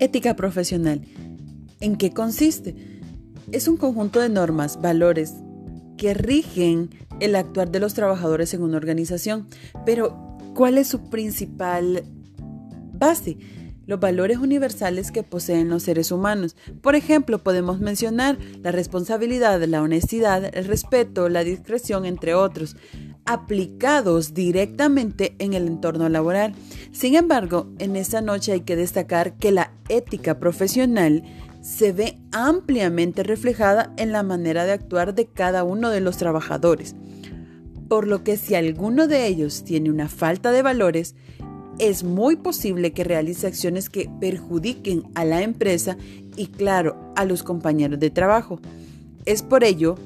Ética profesional. ¿En qué consiste? Es un conjunto de normas, valores que rigen el actuar de los trabajadores en una organización. Pero, ¿cuál es su principal base? Los valores universales que poseen los seres humanos. Por ejemplo, podemos mencionar la responsabilidad, la honestidad, el respeto, la discreción, entre otros aplicados directamente en el entorno laboral. Sin embargo, en esta noche hay que destacar que la ética profesional se ve ampliamente reflejada en la manera de actuar de cada uno de los trabajadores. Por lo que si alguno de ellos tiene una falta de valores, es muy posible que realice acciones que perjudiquen a la empresa y claro, a los compañeros de trabajo. Es por ello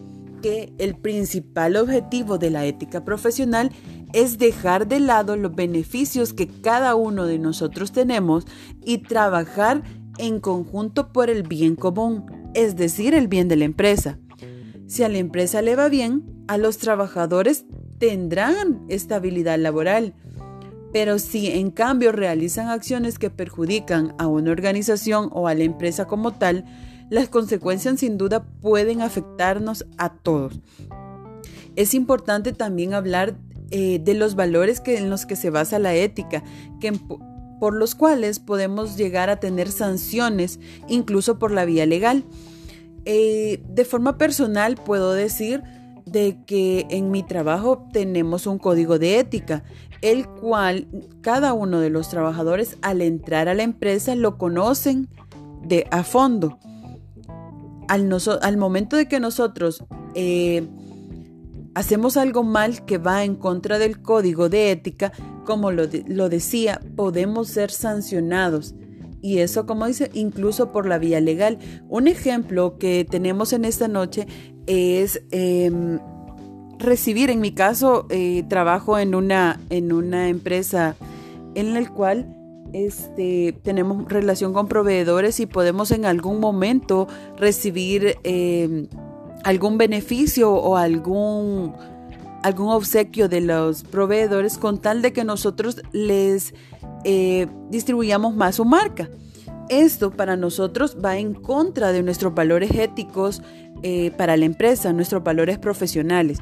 que el principal objetivo de la ética profesional es dejar de lado los beneficios que cada uno de nosotros tenemos y trabajar en conjunto por el bien común, es decir, el bien de la empresa. Si a la empresa le va bien, a los trabajadores tendrán estabilidad laboral. Pero si en cambio realizan acciones que perjudican a una organización o a la empresa como tal, las consecuencias sin duda pueden afectarnos a todos. Es importante también hablar eh, de los valores que, en los que se basa la ética, que, por los cuales podemos llegar a tener sanciones, incluso por la vía legal. Eh, de forma personal puedo decir de que en mi trabajo tenemos un código de ética, el cual cada uno de los trabajadores al entrar a la empresa lo conocen de a fondo al, momento de que nosotros eh, hacemos algo mal que va en contra del código de ética, como lo, lo decía, podemos ser sancionados. Y eso, como dice, incluso por la vía legal. Un ejemplo que tenemos en esta noche es em, recibir, en mi caso, eh, trabajo en una, en una empresa en la cual este, tenemos relación con proveedores y podemos en algún momento recibir eh, algún beneficio o algún, algún obsequio de los proveedores con tal de que nosotros les eh, distribuyamos más su marca. Esto para nosotros va en contra de nuestros valores éticos eh, para la empresa, nuestros valores profesionales.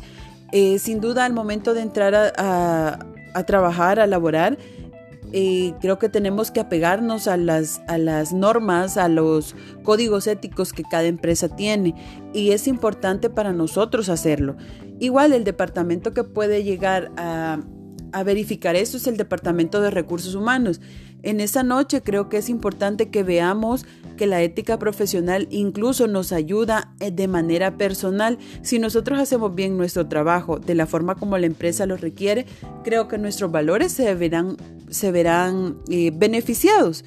sin duda, al momento de entrar a, a trabajar, a laborar, creo que tenemos que apegarnos a las, a las normas, a los códigos éticos que cada empresa tiene y es importante para nosotros hacerlo. Igual el departamento que puede llegar a, a verificar eso es el Departamento de Recursos Humanos. En esa noche creo que es importante que veamos que la ética profesional incluso nos ayuda eh, de manera personal. Si nosotros hacemos bien nuestro trabajo de la forma como la empresa lo requiere, creo que nuestros valores se verán, se verán eh, beneficiados.